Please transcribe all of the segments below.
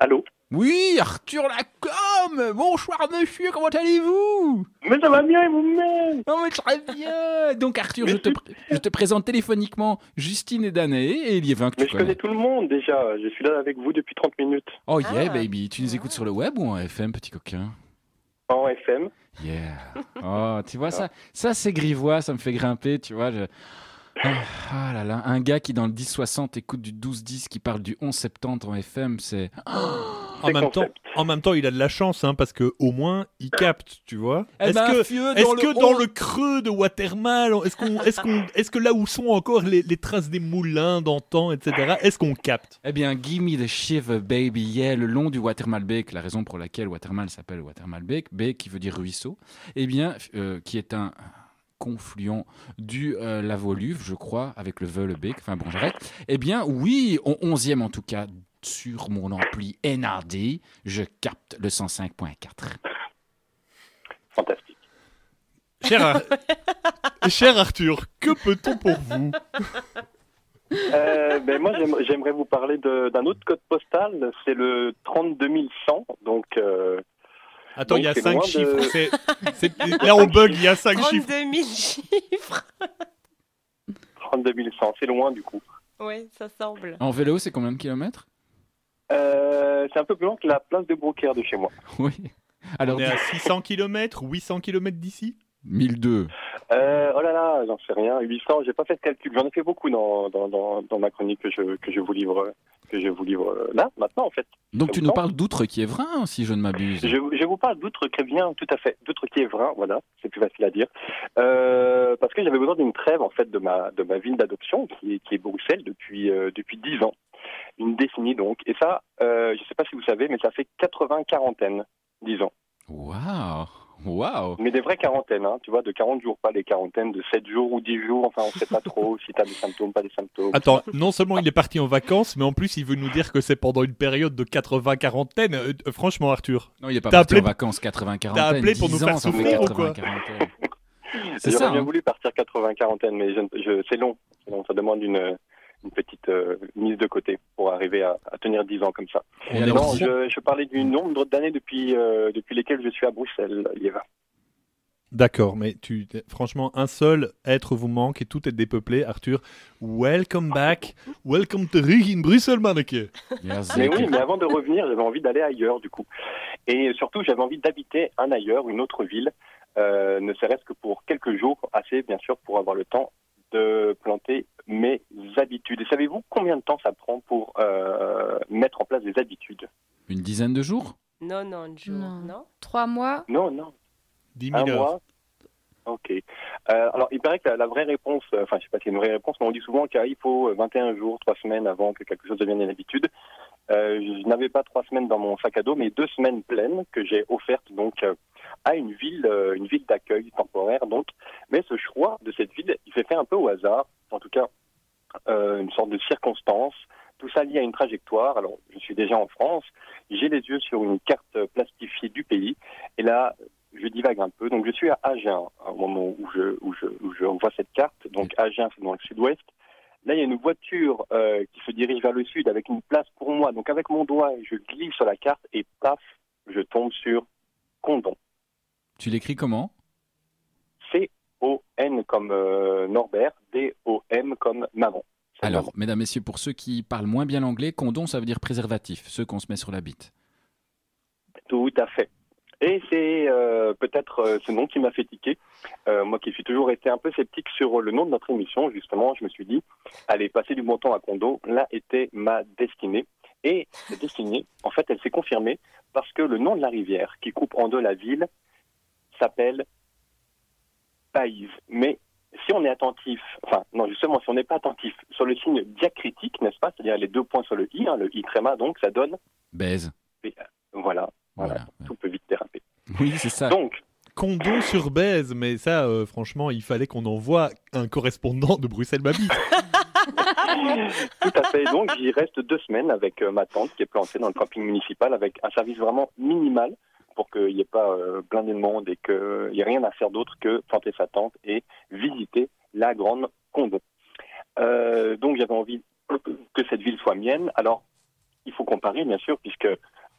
Allô Oui, Arthur Lacombe Bonsoir monsieur, comment allez-vous Mais ça va bien et vous-même Non mais très bien Donc Arthur, je te, pr- je te présente téléphoniquement Justine et Danae et Liévin que Mais tu je connais connais. tout le monde déjà. Je suis là avec vous depuis 30 minutes. Oh yeah Ah. baby, tu nous écoutes sur le web ou en FM petit coquin En FM. Yeah Oh, tu vois ça Ça c'est grivois, ça me fait grimper, tu vois. je- Ah, ah là là, un gars qui dans le 10-60 écoute du 12-10 qui parle du 11-70 en FM, c'est... En même, temps, en même temps, il a de la chance, hein, parce que au moins, il capte, tu vois. Eh Est-ce ben, que, dans que le dans on- le creux de Watermal, est-ce qu'on, est-ce qu'on, est-ce que là où sont encore les, les traces des moulins d'antan, etc., est-ce qu'on capte? Eh bien, give me the shiver, baby, yeah, le long du Watermalbeek, la raison pour laquelle Watermal s'appelle Watermalbeek, Beek qui veut dire ruisseau, eh bien, euh, qui est un confluent du euh, la Voluve, je crois, avec le Veulebeek, enfin bon, j'arrête. Eh bien, oui, au 11e en tout cas, sur mon ampli NRD, je capte le 105.4. Fantastique. cher, Ar- cher Arthur, que peut-on pour vous? Euh, ben moi, j'aime- j'aimerais vous parler d'un autre code postal. C'est le 32100. Donc, euh, Attends, il y a c'est 5 loin de- chiffres. c'est- c'est- là, on bug, il y a 5 chiffres. 32 000 chiffres. 32100. C'est loin du coup. Ouais, ça semble. En vélo, c'est combien de kilomètres? Euh, c'est un peu plus loin que la place de Brocaire de chez moi. Oui. Alors, On est à 600 km, 800 km d'ici? 1002. Euh, oh là là, j'en sais rien. 800, j'ai pas fait ce calcul. J'en ai fait beaucoup dans, dans, dans, dans ma chronique que je, que je vous livre, que je vous livre euh, là, maintenant en fait. Donc, tu nous parles d'Outre-Quiévrin, si je ne m'abuse. Je, je vous parle d'Outre-Crévien, tout à fait. D'Outre-Quiévrin, voilà, c'est plus facile à dire. Euh, parce que j'avais besoin d'une trêve, en fait, de ma, de ma ville d'adoption, qui est, qui est Bruxelles depuis, euh, depuis 10 ans. Une décennie, donc. Et ça, euh, je sais pas si vous savez, mais ça fait 80 quarantaines, 10 ans. Waouh Waouh Mais des vraies quarantaines, hein, tu vois, de 40 jours, pas des quarantaines de 7 jours ou 10 jours, enfin, on sait pas trop si t'as des symptômes, pas des symptômes. Attends, non seulement il est parti en vacances, mais en plus il veut nous dire que c'est pendant une période de 80 quarantaine. Euh, euh, franchement, Arthur. Non, il est pas T'as parti appelé- en vacances 80 40 T'as appelé pour nous faire souffrir ou quoi C'est J'aurais bien hein. voulu partir 80 quarantaine, mais je, je- c'est long. C'est long. Ça demande une, une petite euh, mise de côté pour arriver à, à tenir 10 ans comme ça. Et alors, Non, je, je parlais du nombre d'années depuis, euh, depuis lesquelles je suis à Bruxelles, Liévin. D'accord, mais tu, franchement, un seul être vous manque et tout est dépeuplé. Arthur, welcome back. Welcome to in Bruxelles, manneke. Mais oui, mais avant de revenir, j'avais envie d'aller ailleurs, du coup. Et surtout, j'avais envie d'habiter un ailleurs, une autre ville, euh, ne serait-ce que pour quelques jours, assez bien sûr, pour avoir le temps de planter mes habitudes. Et savez-vous combien de temps ça prend pour euh, mettre en place des habitudes? Une dizaine de jours? Non, non, jours, Non. non, Trois mois? Non, non. 10 Un 000 heures. mois? Ok. Euh, alors, il paraît que la, la vraie réponse, euh, enfin, je sais pas si c'est une vraie réponse, mais on dit souvent qu'il faut 21 jours, 3 semaines avant que quelque chose devienne une habitude. Euh, je n'avais pas 3 semaines dans mon sac à dos, mais 2 semaines pleines que j'ai offertes donc euh, à une ville, euh, une ville d'accueil temporaire. Donc, mais ce choix de cette ville, il s'est fait un peu au hasard, en tout cas euh, une sorte de circonstance. Tout ça lié à une trajectoire. Alors, je suis déjà en France, j'ai les yeux sur une carte plastifiée du pays, et là, je divague un peu. Donc, je suis à Agen au moment où je, où je, où je vois cette carte. Donc, Agen, c'est dans le sud-ouest. Là, il y a une voiture euh, qui se dirige vers le sud avec une place pour moi. Donc, avec mon doigt, je glisse sur la carte et paf, je tombe sur Condon. Tu l'écris comment? C-O-N comme euh, Norbert, D-O-M comme maman. Alors, maman. mesdames, messieurs, pour ceux qui parlent moins bien l'anglais, condom, ça veut dire préservatif, ceux qu'on se met sur la bite. Tout à fait. Et c'est euh, peut-être euh, ce nom qui m'a fait tiquer. Euh, moi qui suis toujours été un peu sceptique sur le nom de notre émission, justement, je me suis dit, allez, passer du bon temps à Condo, là était ma destinée. Et cette destinée, en fait, elle s'est confirmée parce que le nom de la rivière qui coupe en deux la ville s'appelle Païse. Mais si on est attentif, enfin, non, justement, si on n'est pas attentif sur le signe diacritique, n'est-ce pas? C'est-à-dire les deux points sur le i, hein, le i tréma, donc ça donne, Baise. voilà, voilà, Voilà. tout peut vite déraper. Oui, c'est ça. Donc, Condom sur baise, mais ça, euh, franchement, il fallait qu'on envoie un correspondant de Bruxelles Mabit. Tout à fait. Donc, j'y reste deux semaines avec euh, ma tante qui est plantée dans le camping municipal avec un service vraiment minimal pour qu'il n'y ait pas euh, blindé de monde et qu'il n'y ait rien à faire d'autre que planter sa tente et visiter la grande Condon. Euh, donc, j'avais envie que cette ville soit mienne. Alors, il faut comparer, bien sûr, puisque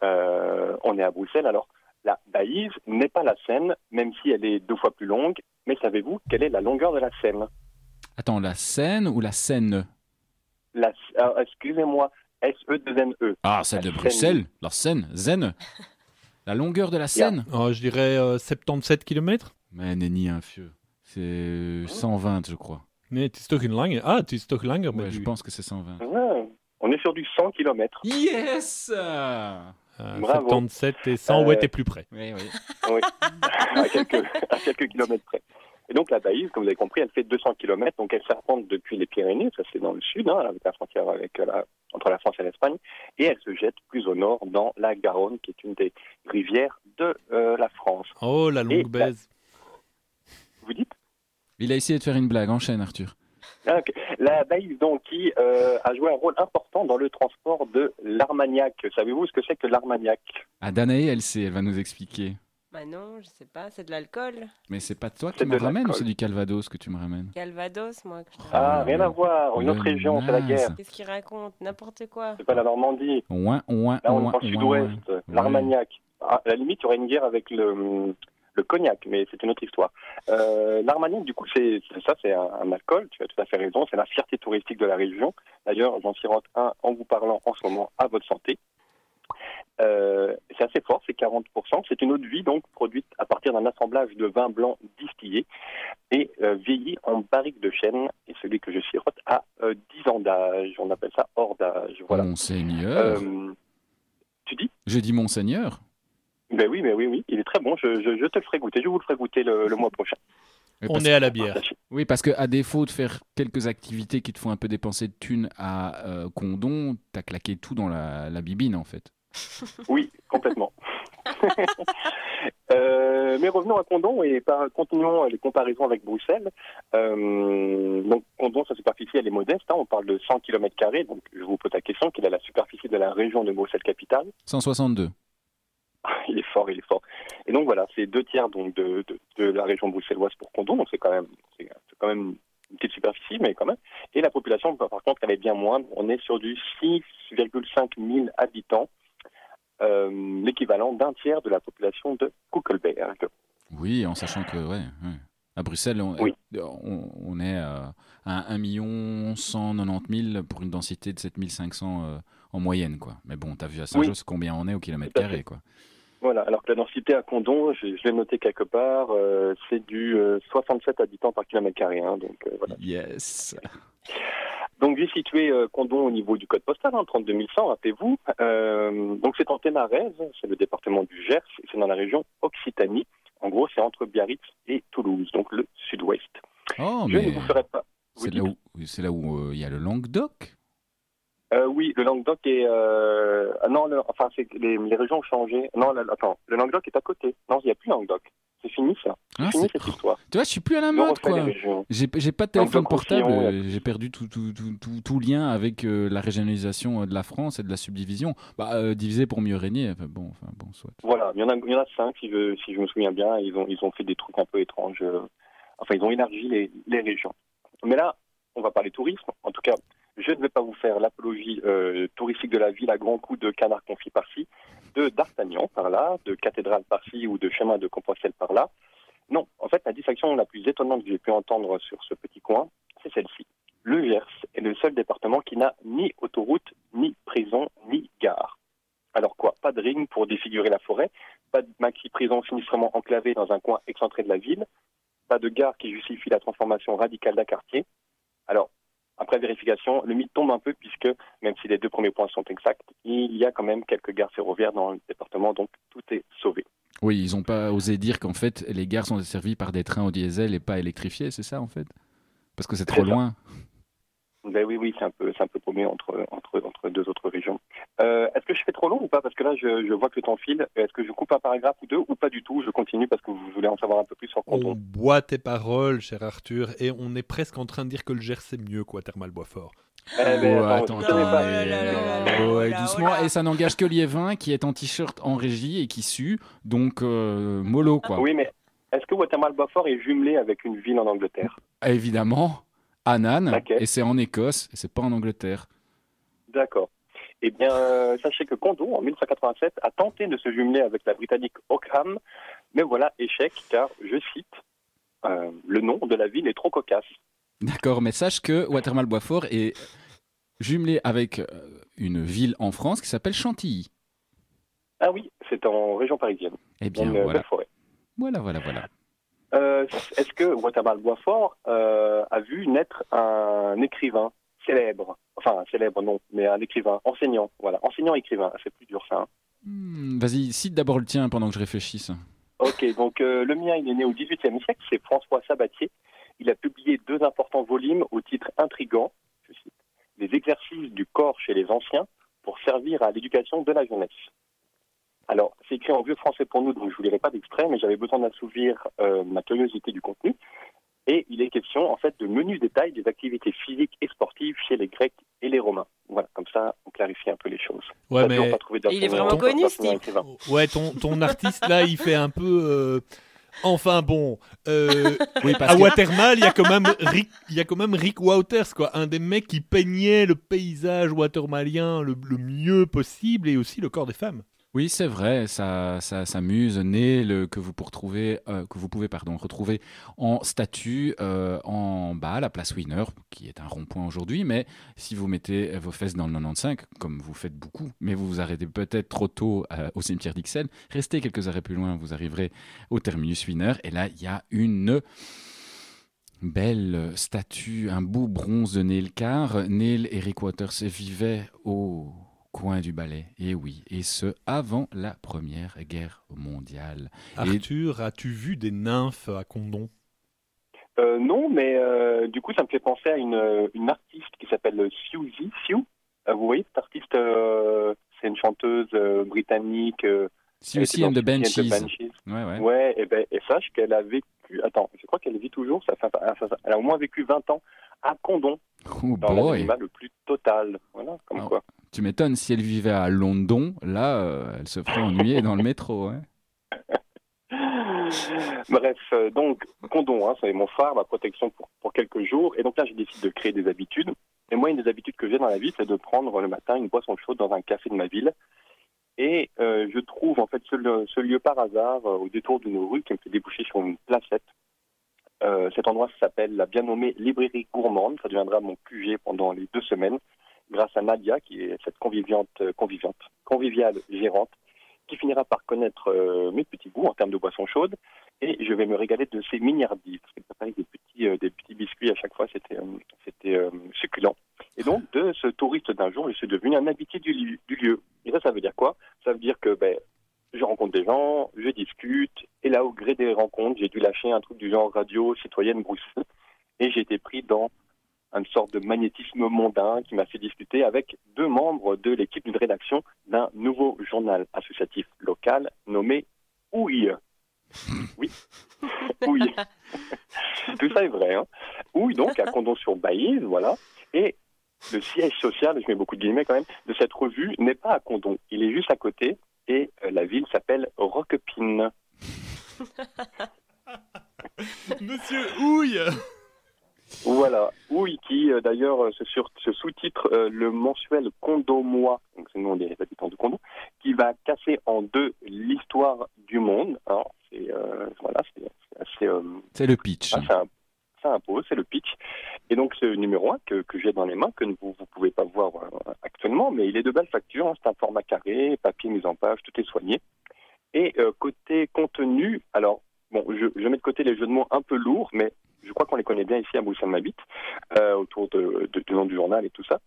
euh, on est à Bruxelles. Alors, la Baïse n'est pas la Seine, même si elle est deux fois plus longue. Mais savez-vous quelle est la longueur de la Seine? Attends, la Seine ou la Seine? La, ah, Excusez-moi, S-E-2-N-E. Ah, celle de. Bruxelles, la Seine, Zen. La longueur de la Seine? Oh, je dirais euh, 77 km. Mais nenni un fieu. C'est 120, je crois. Nee, het is toch een lange. Ah, is toch langer Ouais, je pense que c'est 120. Ouais, on est sur du 100 km. Yes Bravo. 77 et 100, Euh, ouais, t'es plus près. Oui, oui. Oui, à, quelques, à quelques kilomètres près. Et donc la Baïse, comme vous avez compris, elle fait 200 km, donc elle serpente depuis les Pyrénées, ça c'est dans le sud, hein, avec la frontière avec euh, la, entre la France et l'Espagne, et elle se jette plus au nord dans la Garonne, qui est une des rivières de euh, la France. Oh, la Et longue la- baise. Vous dites? Il a essayé de faire une blague. Enchaîne, Arthur. La Baïse, donc, qui euh, a joué un rôle important dans le transport de l'Armagnac. Savez-vous ce que c'est que l'Armagnac? Ah, Danae, elle sait, elle va nous expliquer. Bah non, je sais pas, c'est de l'alcool. Mais c'est pas toi qui me de ramène ou c'est du Calvados que tu me ramènes? Calvados, moi. que je te- Ah, rien à voir, une le autre région, c'est la guerre. Qu'est-ce qu'il raconte? N'importe quoi. C'est pas la Normandie. Ouin, ouin, Là, on est ouin, dans le sud-ouest, l'Armagnac. Ah, À la limite, il y aurait une guerre avec le, le cognac, mais c'est une autre histoire. Euh, L'Armagnac, du coup, c'est ça, c'est un, un alcool, tu as tout à fait raison, c'est la fierté touristique de la région. D'ailleurs, j'en sirote un en vous parlant en ce moment à votre santé. Euh, c'est assez fort, c'est 40%. C'est une eau de vie, donc, produite à partir d'un assemblage de vin blanc distillé et euh, vieilli en barrique de chêne. Et celui que je sirote a euh, 10 ans d'âge. On appelle ça hors d'âge. Voilà. Monseigneur. Euh, tu dis? J'ai dit Monseigneur. Ben oui, mais oui, oui, il est très bon. Je, je, je te le ferai goûter. Je vous le ferai goûter le, le mois prochain. Oui, On parce- est à la bière. Oui, parce que à défaut de faire quelques activités qui te font un peu dépenser de thunes à euh, Condon, t'as claqué tout dans la, la bibine en fait. Oui, complètement. Euh, mais revenons à Condon et par- continuons les comparaisons avec Bruxelles. Euh, donc Condon, sa superficie, elle est modeste. hein. on parle de 100 km. Donc je vous pose la question quelle est la superficie de la région de Bruxelles-Capitale 162. Il est fort, il est fort. Et donc voilà, c'est deux tiers donc de, de, la région bruxelloise pour Condon. Donc c'est quand même, c'est quand même une petite superficie, mais quand même. Et la population, par par contre, elle est bien moindre. On est sur du 6,5 000 habitants, euh, l'équivalent d'un tiers de la population de Kuckelberg. Oui, en sachant que, ouais. À Bruxelles, on, Oui. on, on est euh, à 1 190 000 pour une densité de 7 500 euh, en moyenne. quoi. Mais bon, t'as vu à Saint-Josse combien on est au kilomètre carré. quoi. Voilà, alors que la densité à Condon, je, je l'ai noté quelque part, euh, c'est du euh, 67 habitants par kilomètre carré. hein, donc euh, voilà. Yes. Donc j'ai situé Condon au niveau du code postal, hein, 32 100, rappelez-vous. Donc c'est en Ténarèze, c'est le département du Gers, c'est dans la région Occitanie. En gros, c'est entre Biarritz et Toulouse, donc le sud-ouest. Oh, Je mais ne vous ferai pas. c'est là où c'est là où euh, il y a le Languedoc? Euh, oui, le Languedoc est... Euh... ah non, le- enfin, les, les régions ont changé. Non, attends, le Languedoc est à côté. Non, il n'y a plus Languedoc. C'est fini, ça. C'est Ah, fini, c'est- cette histoire. Tu vois, je suis plus à la mode, quoi. J'ai pas de téléphone portable, euh, j'ai perdu tout, tout, tout, tout, tout lien avec euh, la régionalisation euh, de la France et de la subdivision. Bah, euh, divisé pour mieux régner, enfin, bon, enfin, bon, soit. Voilà, il y en a, il y en a cinq, si je, si je me souviens bien. Ils ont, ils ont fait des trucs un peu étranges. Enfin, ils ont élargi les, les régions. Mais là, on va parler tourisme. En tout cas, je ne vais pas vous faire l'apologie euh, touristique de la ville à grands coups de canard confit par-ci, de d'Artagnan par-là, de cathédrale par-ci ou de chemin de Compostelle par-là. Non, en fait, la distinction la plus étonnante que j'ai pu entendre sur ce petit coin, c'est celle-ci. Le Gers est le seul département qui n'a ni autoroute, ni prison, ni gare. Alors quoi Pas de ring pour défigurer la forêt, pas de maxi-prison sinistrement enclavée dans un coin excentré de la ville, pas de gare qui justifie la transformation radicale d'un quartier. Alors, après vérification, le mythe tombe un peu puisque, même si les deux premiers points sont exacts, il y a quand même quelques gares ferroviaires dans le département, donc tout est sauvé. Oui, ils ont pas osé dire qu'en fait, les gares sont desservies par des trains au diesel et pas électrifiés, c'est ça, en fait? Parce que c'est trop loin. Ben oui, oui, c'est un peu, c'est un peu paumé entre, entre, entre deux autres régions. Euh, est-ce que je fais trop long ou pas? Parce que là, je, je vois que le temps file. Est-ce que je coupe un paragraphe ou deux ou pas du tout? Je continue parce que vous voulez en savoir un peu plus sur On Canton. boit tes paroles, cher Arthur, et on est presque en train de dire que le Gers c'est mieux quoi, Thermal Boisfort. Eh ben, doucement, et ça n'engage que Liévin qui est en t-shirt en régie et qui sue, donc euh, mollo, quoi. Oui, mais est-ce que Watermal Beaufort est jumelé avec une ville en Angleterre? Évidemment, Annan, et c'est en Écosse, et c'est pas en Angleterre. D'accord. Eh bien, euh, sachez que Condon, en 1987, a tenté de se jumeler avec la britannique Ockham, mais voilà, échec, car, je cite, euh, le nom de la ville est trop cocasse. D'accord, mais sache que Watermal-Boisfort est jumelé avec euh, une ville en France qui s'appelle Chantilly. Ah oui, c'est en région parisienne, Eh bien, une voilà. belle forêt. Voilà, voilà, voilà. Euh, Est-ce que Watermal-Boisfort euh, a vu naître un écrivain célèbre? Enfin, célèbre, non, mais un écrivain, enseignant, voilà, enseignant-écrivain, c'est plus dur ça. hein. Hmm, Vas-y, cite d'abord le tien pendant que je réfléchisse. Ok, donc euh, le mien, il est né au XVIIIe siècle, c'est François Sabatier. Il a publié au titre intrigant, je cite, Les exercices du corps chez les anciens pour servir à l'éducation de la jeunesse. Alors, c'est écrit en vieux français pour nous, donc je ne vous lirai pas d'extrait, mais j'avais besoin d'assouvir euh, ma curiosité du contenu. Et il est question, en fait, de menus détails des activités physiques et sportives chez les Grecs et les Romains. Voilà, comme ça, on clarifie un peu les choses. Ouais, mais pas Il est vraiment connu, ce type. ouais, ton, ton artiste là, il fait un peu. euh, Enfin bon, euh, Oui, parce à que- Watermal, il y a quand même Rick, il y a quand même Rick Wouters, quoi, un des mecs qui peignait le paysage watermalien le, le mieux possible et aussi le corps des femmes. Oui, c'est vrai, ça, s'amuse. Neil, que vous, euh, que vous pouvez retrouver en statue euh, en bas à la place Winner, qui est un rond-point aujourd'hui. Mais si vous mettez vos fesses dans le 95, comme vous faites beaucoup, mais vous vous arrêtez peut-être trop tôt euh, au cimetière d'Ixelles, restez quelques arrêts plus loin, vous arriverez au terminus Winner. Et là, il y a une belle statue, un beau bronze de Neil Carr. Neil et Rick Waters vivaient au coin du balai, et oui, et ce avant la Première Guerre mondiale. Et- Arthur, as-tu vu des nymphes à Condon? Euh, non, mais euh, du coup, ça me fait penser à une, euh, une artiste qui s'appelle Suzy. Sue. Euh, vous voyez, cette artiste, euh, c'est une chanteuse euh, britannique. euh, était and the Banshees. Ouais, ouais. Ouais, et, ben, et sache qu'elle a vécu. Attends, je crois qu'elle vit toujours. Ça fait, ça- ça- elle a au moins vécu 20 ans à Condon, Oh dans boy. le plus total. Voilà, comme Ah. quoi. Tu m'étonnes, si elle vivait à London, là, euh, elle se ferait ennuyer dans le métro. hein. Bref, euh, donc, condom, hein, c'est mon phare, ma protection pour, quelques jours. Et donc là, je décide de créer des habitudes. Et moi, une des habitudes que j'ai dans la vie, c'est de prendre le matin une boisson chaude dans un café de ma ville. Et euh, je trouve en fait ce, lieu- par hasard au détour d'une rue qui me fait déboucher sur une placette. Cet endroit s'appelle la bien nommée librairie gourmande. Ça deviendra mon QG pendant les deux semaines, grâce à Nadia, qui est cette conviviante, euh, conviviante, conviviale gérante, qui finira par connaître euh, mes petits goûts en termes de boissons chaudes. Et je vais me régaler de ces mignardies, parce qu'elle préparait des petits, euh, des petits biscuits à chaque fois, c'était succulent. Et donc, de ce touriste d'un jour, je suis devenu un habitué du lieu. Et ça, ça veut dire quoi? Ça veut dire que ben, je rencontre des gens, je discute, et là, au gré des rencontres, j'ai dû lâcher un truc du genre radio citoyenne Bruxelles, et j'ai été pris dans une sorte de magnétisme mondain qui m'a fait discuter avec deux membres de l'équipe d'une rédaction d'un nouveau journal associatif local nommé Ouille. Oui, Ouille. Tout ça est vrai. Hein. Ouille, donc, à Condon-sur-Baïse, voilà. Et le siège social, je mets beaucoup de guillemets quand même, de cette revue n'est pas à Condon. Il est juste à côté et euh, la ville s'appelle Roquepine. Monsieur Houille Voilà, oui, qui euh, d'ailleurs euh, se, sous-titre euh, le mensuel Condomois, donc c'est le nom des habitants de Condon, qui va casser en deux l'histoire du monde. c'est voilà, c'est c'est assez, C'est le pitch. ah, ça, ça impose, c'est le pitch. Et donc c'est le numéro 1 que, que j'ai dans les mains, que vous ne pouvez pas voir actuellement, mais il est de belle facture, hein. c'est un format carré, papier mis en page, tout est soigné. Et côté contenu, alors bon, je, je mets de côté les jeux de mots un peu lourds, mais je crois qu'on les connaît bien ici à Bruxelles Mabit, euh, autour du nom du journal et tout ça.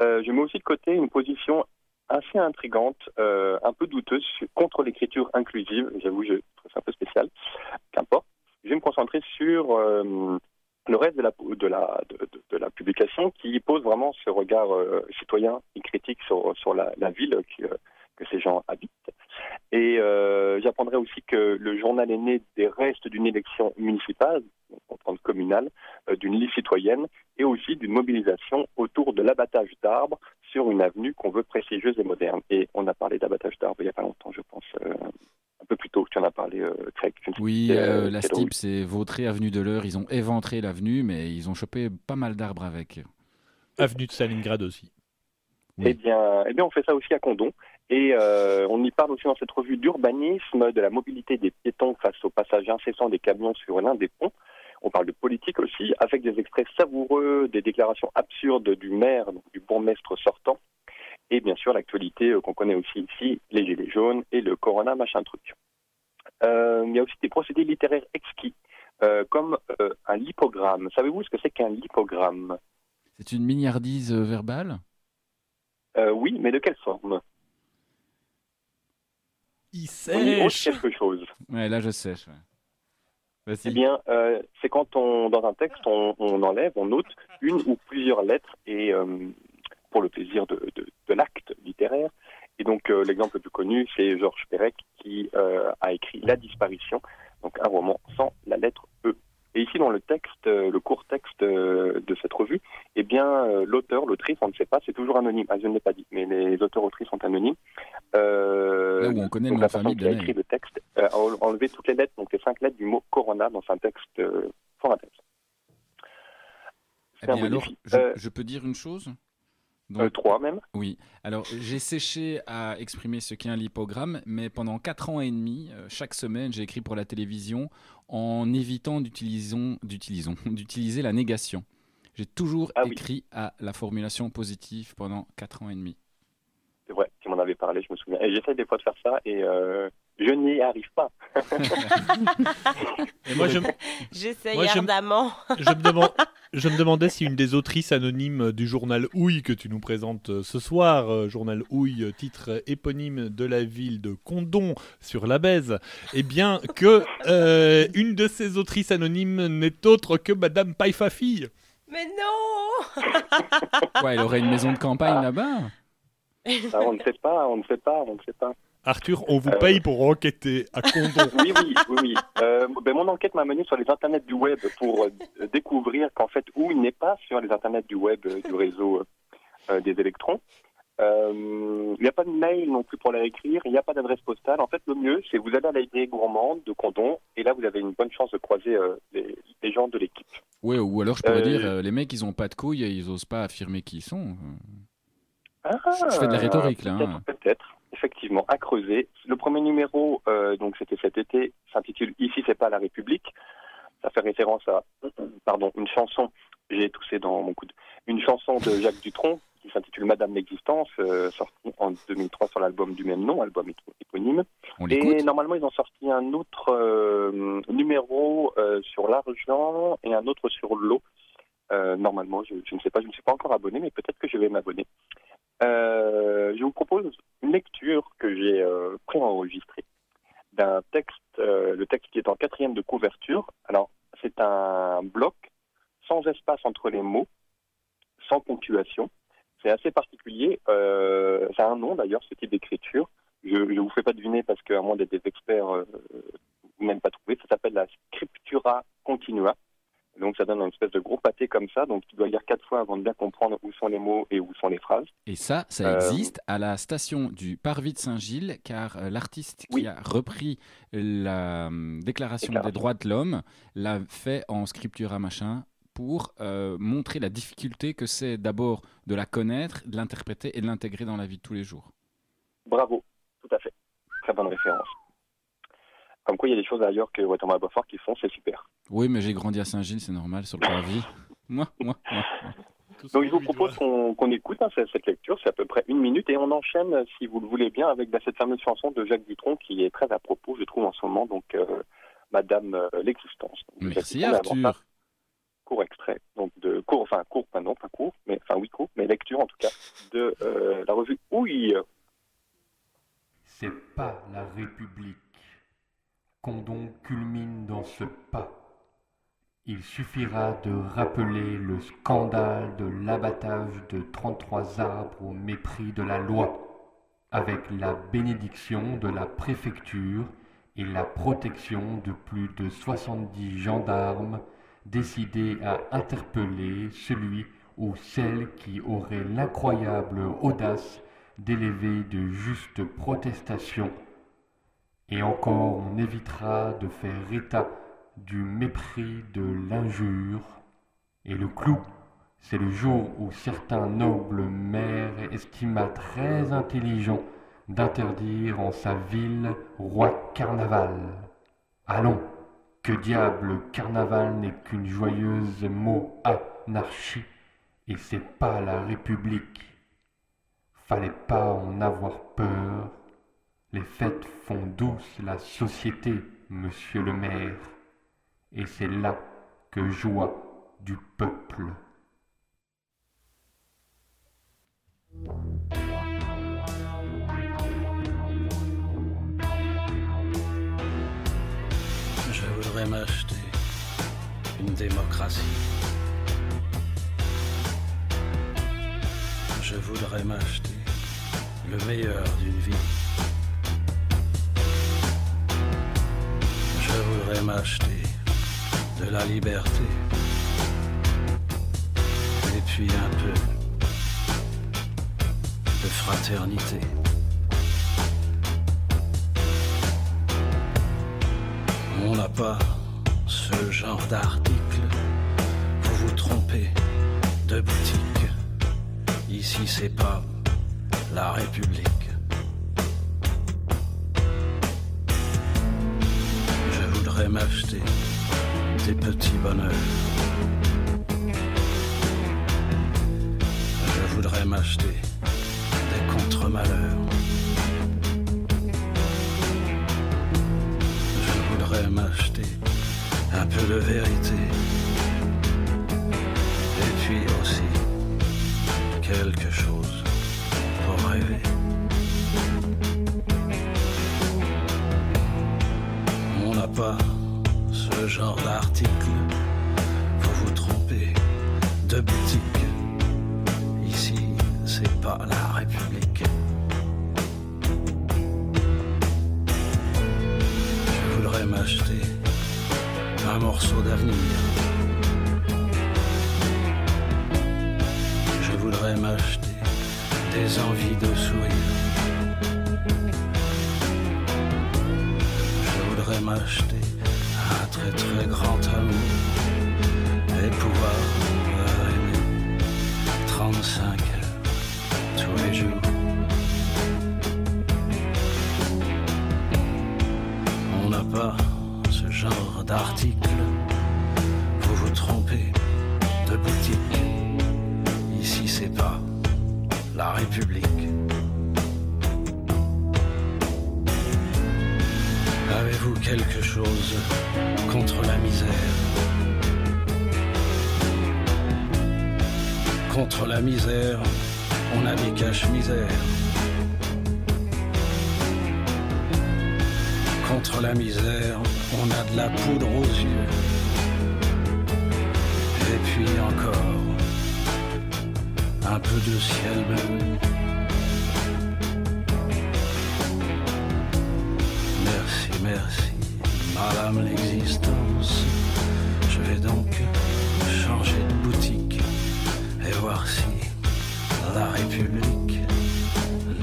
Euh, je mets aussi de côté une position assez intrigante, euh, un peu douteuse contre l'écriture inclusive. J'avoue, je trouve ça un peu spécial. Qu'importe. Je vais me concentrer sur le reste de la, publication qui pose vraiment ce regard citoyen et critique sur, la, ville que ces gens habitent. Et j'apprendrai aussi que le journal est né des restes d'une élection municipale, communale, euh, d'une liste citoyenne et aussi d'une mobilisation autour de l'abattage d'arbres sur une avenue qu'on veut prestigieuse et moderne. Et on a parlé d'abattage d'arbres il n'y a pas longtemps, je pense, euh, un peu plus tôt. Tu en as parlé, euh, Craig. Oui, euh, la STIP, c'est Vautré, avenue de l'Eure. Ils ont éventré l'avenue, mais ils ont chopé pas mal d'arbres avec. Avenue de Stalingrad aussi. Oui. Eh bien, eh bien, on fait ça aussi à Condon. Et euh, on y parle aussi dans cette revue d'urbanisme, de la mobilité des piétons face au passage incessant des camions sur l'un des ponts. On parle de politique aussi, avec des extraits savoureux, des déclarations absurdes du maire, donc du bourgmestre sortant. Et bien sûr, l'actualité euh, qu'on connaît aussi ici, les gilets jaunes et le corona, machin truc. Euh, il y a aussi des procédés littéraires exquis, euh, comme euh, un lipogramme. Savez-vous ce que c'est qu'un lipogramme? C'est une milliardise euh, verbale? Euh, Oui, mais de quelle forme? Il On y ôte sèche. quelque chose. Ouais, là je sèche. Ouais. Eh bien, euh, c'est quand on, dans un texte, on, on enlève, on note une ou plusieurs lettres et euh, pour le plaisir de, de, de l'acte littéraire. Et donc, euh, l'exemple le plus connu, c'est Georges Perec qui a écrit La disparition, donc un roman sans la lettre E. Et ici, dans le texte, le court texte de cette revue, eh bien, l'auteur, l'autrice, on ne sait pas, c'est toujours anonyme. Ah, je ne l'ai pas dit, mais les auteurs-autrices sont anonymes. Euh, Là où on connaît donc la famille qui a écrit le texte a enlevé toutes les lettres, donc les cinq lettres du mot Corona dans un texte euh, fort intéressant. Eh bien, alors, je, Euh, je peux dire une chose Euh, Donc, trois même. Oui, alors j'ai séché à exprimer ce qu'est un lipogramme, mais pendant 4 ans et demi, euh, chaque semaine, j'ai écrit pour la télévision en évitant d'utiliser la négation. J'ai toujours Ah oui. écrit à la formulation positive pendant 4 ans et demi. C'est vrai, tu m'en avais parlé, je me souviens. Et j'essaie des fois de faire ça et euh, je n'y arrive pas. Et moi, je, J'essaye Moi, ardemment. je me demande, je me demandais si une des autrices anonymes du journal Houille que tu nous présentes euh, ce soir, euh, journal Houille, titre éponyme de la ville de Condon sur la Baise, eh bien que euh, une de ces autrices anonymes n'est autre que Madame Paifafi. Mais non Ouais, elle aurait une maison de campagne là-bas Ah, on ne sait pas, on ne sait pas, on ne sait pas. Arthur, on vous Euh. paye pour enquêter à Condon. Oui, oui, oui, oui. Euh, ben, mon enquête m'a mené sur les internets du web pour euh, découvrir qu'en fait, où il n'est pas sur les internets du web euh, du réseau euh, des électrons. Euh, il n'y a pas de mail non plus pour la écrire, il n'y a pas d'adresse postale. En fait, le mieux, c'est vous allez à la librairie gourmande de Condon, et là, vous avez une bonne chance de croiser euh, les, les gens de l'équipe. Ouais, ou alors je pourrais Euh, dire, euh, les mecs, ils ont pas de couilles et ils osent pas affirmer qui ils sont. Ah, Je fais de la rhétorique, là, Peut-être, hein. peut-être, effectivement, à creuser. Le premier numéro, euh, donc c'était cet été, s'intitule Ici c'est pas la République. Ça fait référence à, pardon, une chanson. J'ai toussé dans mon coude. Une chanson de Jacques Dutronc qui s'intitule Madame l'existence, euh, sortie en 2003 sur l'album du même nom, album ép- éponyme. On Et normalement, ils ont sorti un autre euh, numéro euh, sur l'argent et un autre sur l'eau. Normalement, je, je ne sais pas, je ne suis pas encore abonné, mais peut-être que je vais m'abonner. Euh, je vous propose une lecture que j'ai euh, préenregistrée d'un texte, euh, le texte qui est en quatrième de couverture. Alors, c'est un bloc sans espace entre les mots, sans ponctuation. C'est assez particulier. Euh, ça a un nom d'ailleurs, ce type d'écriture. Je ne vous fais pas deviner parce qu'à moins d'être des experts, euh, vous n'avez pas trouvé. Ça s'appelle la scriptura continua. Donc ça donne une espèce de gros pâté comme ça. Donc tu dois lire quatre fois avant de bien comprendre où sont les mots et où sont les phrases. Et ça, ça Euh, existe à la station du Parvis de Saint-Gilles, car euh, l'artiste qui a repris la euh, Déclaration des droits de l'homme l'a fait en scriptura machin pour euh, montrer la difficulté que c'est d'abord de la connaître, de l'interpréter et de l'intégrer dans la vie de tous les jours. Bravo, tout à fait. Très bonne référence. Comme quoi, il y a des choses ailleurs que Waterman Beaufort qui font, c'est super. Oui, mais j'ai grandi à Saint-Gilles, c'est normal, sur le Parvis. moi, moi, moi. Donc je vous propose qu'on écoute hein, cette cette lecture, c'est à peu près une minute, et on enchaîne, si vous le voulez bien, avec bah, cette fameuse chanson de Jacques Dutronc qui est très à propos, je trouve, en ce moment, donc euh, Madame euh, l'existence. Merci ça, Arthur. court extrait, donc de court, enfin court, pas non, pas court, mais enfin oui court, mais lecture en tout cas, de euh, la revue Ouille. C'est pas la République. Condon culmine dans ce pas. Il suffira de rappeler le scandale de l'abattage de 33 arbres au mépris de la loi, avec la bénédiction de la préfecture et la protection de plus de 70 gendarmes décidés à interpeller celui ou celle qui aurait l'incroyable audace d'élever de justes protestations. Et encore on évitera de faire état du mépris de l'injure. Et le clou C'est le jour où certains nobles maires estima très intelligent d'interdire en sa ville roi carnaval. Allons, que diable le carnaval n'est qu'une joyeuse mot anarchie, et c'est pas la République. Fallait pas en avoir peur. Les fêtes font douce la société, monsieur le maire, et c'est là que joie du peuple. Je voudrais m'acheter une démocratie. Je voudrais m'acheter le meilleur d'une vie. De la liberté. Et puis un peu de fraternité. On n'a pas ce genre d'article. Vous vous trompez de boutique. Ici, c'est pas la République. Des petits bonheurs. Je voudrais m'acheter des contre-malheurs. Je voudrais m'acheter un peu de vérité. Et puis aussi quelque chose d'avenir. Je voudrais m'acheter des envies de Avez-vous quelque chose contre la misère? Contre la misère, on a des caches-misères. Contre la misère, on a de la poudre aux yeux. Et puis encore, un peu de ciel bleu. Madame l'existence. Je vais donc changer de boutique et voir si la République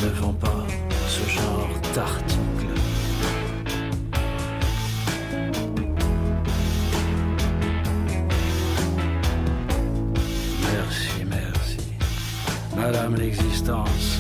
ne vend pas ce genre d'article. Merci, merci, Madame l'existence.